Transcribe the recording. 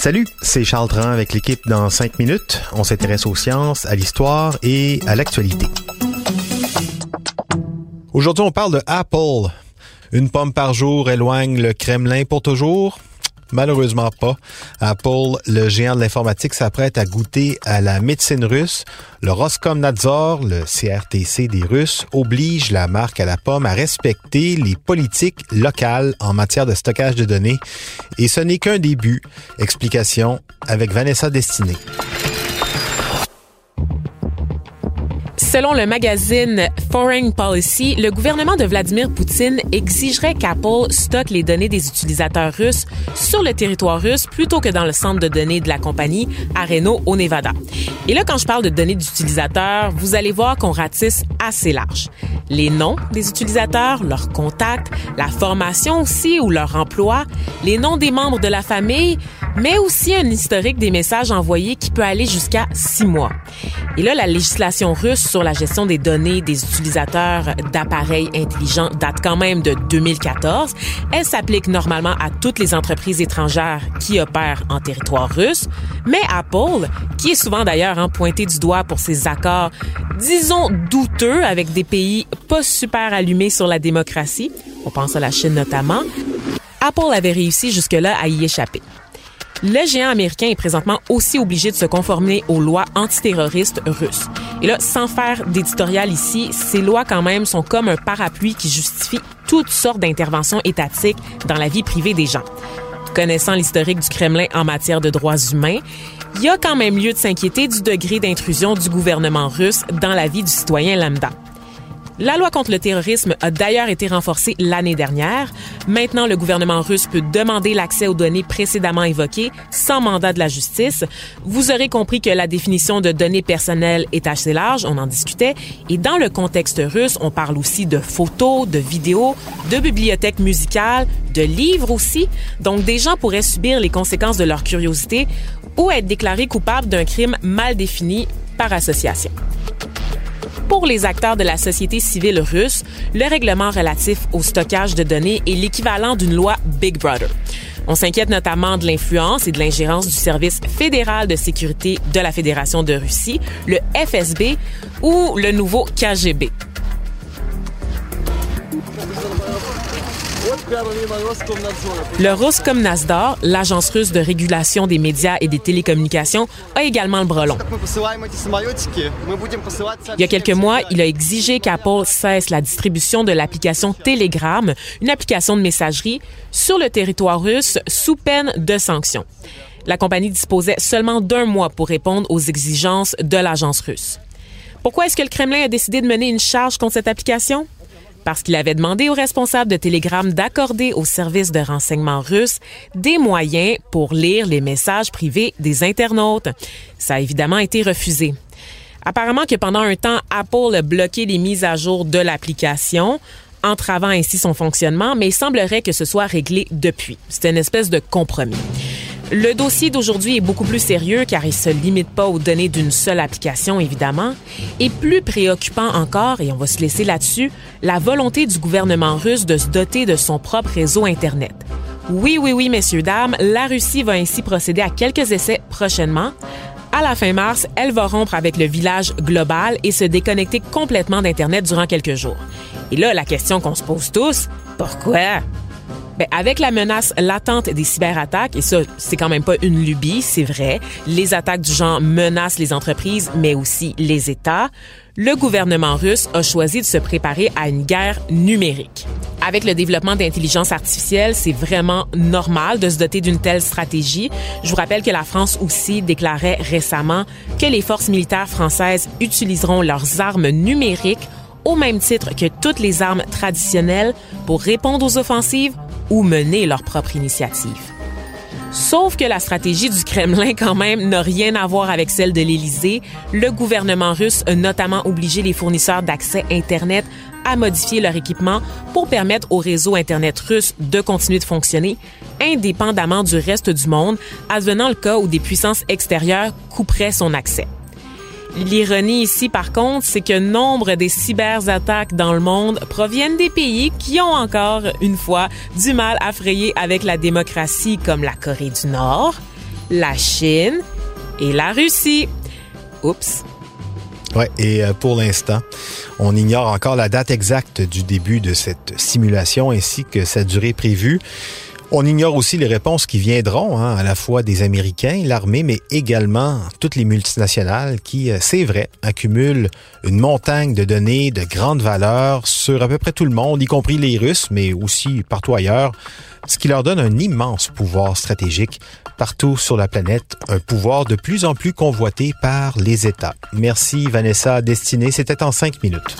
Salut, c'est Charles Dran avec l'équipe dans 5 minutes. On s'intéresse aux sciences, à l'histoire et à l'actualité. Aujourd'hui, on parle de Apple. Une pomme par jour éloigne le Kremlin pour toujours. Malheureusement pas. Apple, le géant de l'informatique, s'apprête à goûter à la médecine russe. Le Roskomnadzor, le CRTC des Russes, oblige la marque à la pomme à respecter les politiques locales en matière de stockage de données. Et ce n'est qu'un début. Explication avec Vanessa Destiné. Selon le magazine Foreign Policy, le gouvernement de Vladimir Poutine exigerait qu'Apple stocke les données des utilisateurs russes sur le territoire russe plutôt que dans le centre de données de la compagnie à Reno, au Nevada. Et là, quand je parle de données d'utilisateurs, vous allez voir qu'on ratisse assez large. Les noms des utilisateurs, leurs contacts, la formation aussi ou leur emploi, les noms des membres de la famille, mais aussi un historique des messages envoyés qui peut aller jusqu'à six mois. Et là, la législation russe sur la gestion des données des utilisateurs d'appareils intelligents date quand même de 2014. Elle s'applique normalement à toutes les entreprises étrangères qui opèrent en territoire russe, mais Apple, qui est souvent d'ailleurs hein, pointé du doigt pour ses accords, disons douteux avec des pays pas super allumés sur la démocratie, on pense à la Chine notamment, Apple avait réussi jusque-là à y échapper. Le géant américain est présentement aussi obligé de se conformer aux lois antiterroristes russes. Et là, sans faire d'éditorial ici, ces lois quand même sont comme un parapluie qui justifie toutes sortes d'interventions étatiques dans la vie privée des gens. Connaissant l'historique du Kremlin en matière de droits humains, il y a quand même lieu de s'inquiéter du degré d'intrusion du gouvernement russe dans la vie du citoyen lambda. La loi contre le terrorisme a d'ailleurs été renforcée l'année dernière. Maintenant, le gouvernement russe peut demander l'accès aux données précédemment évoquées sans mandat de la justice. Vous aurez compris que la définition de données personnelles est assez large, on en discutait. Et dans le contexte russe, on parle aussi de photos, de vidéos, de bibliothèques musicales, de livres aussi. Donc, des gens pourraient subir les conséquences de leur curiosité ou être déclarés coupables d'un crime mal défini par association. Pour les acteurs de la société civile russe, le règlement relatif au stockage de données est l'équivalent d'une loi Big Brother. On s'inquiète notamment de l'influence et de l'ingérence du service fédéral de sécurité de la Fédération de Russie, le FSB ou le nouveau KGB. Le Roskomnadzor, l'agence russe de régulation des médias et des télécommunications, a également le brelon. Il y a quelques mois, il a exigé qu'Apple cesse la distribution de l'application Telegram, une application de messagerie, sur le territoire russe sous peine de sanctions. La compagnie disposait seulement d'un mois pour répondre aux exigences de l'agence russe. Pourquoi est-ce que le Kremlin a décidé de mener une charge contre cette application? Parce qu'il avait demandé aux responsables de Telegram d'accorder aux services de renseignement russes des moyens pour lire les messages privés des internautes. Ça a évidemment été refusé. Apparemment que pendant un temps, Apple a bloqué les mises à jour de l'application entravant ainsi son fonctionnement, mais il semblerait que ce soit réglé depuis. C'est une espèce de compromis. Le dossier d'aujourd'hui est beaucoup plus sérieux car il se limite pas aux données d'une seule application, évidemment. Et plus préoccupant encore, et on va se laisser là-dessus, la volonté du gouvernement russe de se doter de son propre réseau Internet. Oui, oui, oui, messieurs, dames, la Russie va ainsi procéder à quelques essais prochainement. À la fin mars, elle va rompre avec le village global et se déconnecter complètement d'Internet durant quelques jours. Et là, la question qu'on se pose tous, pourquoi? Ben, avec la menace latente des cyberattaques, et ça, c'est quand même pas une lubie, c'est vrai, les attaques du genre menacent les entreprises, mais aussi les États, le gouvernement russe a choisi de se préparer à une guerre numérique. Avec le développement d'intelligence artificielle, c'est vraiment normal de se doter d'une telle stratégie. Je vous rappelle que la France aussi déclarait récemment que les forces militaires françaises utiliseront leurs armes numériques au même titre que toutes les armes traditionnelles pour répondre aux offensives ou mener leur propre initiative. Sauf que la stratégie du Kremlin, quand même, n'a rien à voir avec celle de l'Élysée. Le gouvernement russe a notamment obligé les fournisseurs d'accès Internet à modifier leur équipement pour permettre au réseau Internet russe de continuer de fonctionner indépendamment du reste du monde, advenant le cas où des puissances extérieures couperaient son accès. L'ironie ici, par contre, c'est que nombre des cyberattaques dans le monde proviennent des pays qui ont encore, une fois, du mal à frayer avec la démocratie, comme la Corée du Nord, la Chine et la Russie. Oups. Ouais, et euh, pour l'instant, on ignore encore la date exacte du début de cette simulation ainsi que sa durée prévue. On ignore aussi les réponses qui viendront, hein, à la fois des Américains, l'armée, mais également toutes les multinationales qui, euh, c'est vrai, accumulent une montagne de données de grande valeur sur à peu près tout le monde, y compris les Russes, mais aussi partout ailleurs, ce qui leur donne un immense pouvoir stratégique partout sur la planète, un pouvoir de plus en plus convoité par les États. Merci Vanessa Destinée, c'était en cinq minutes.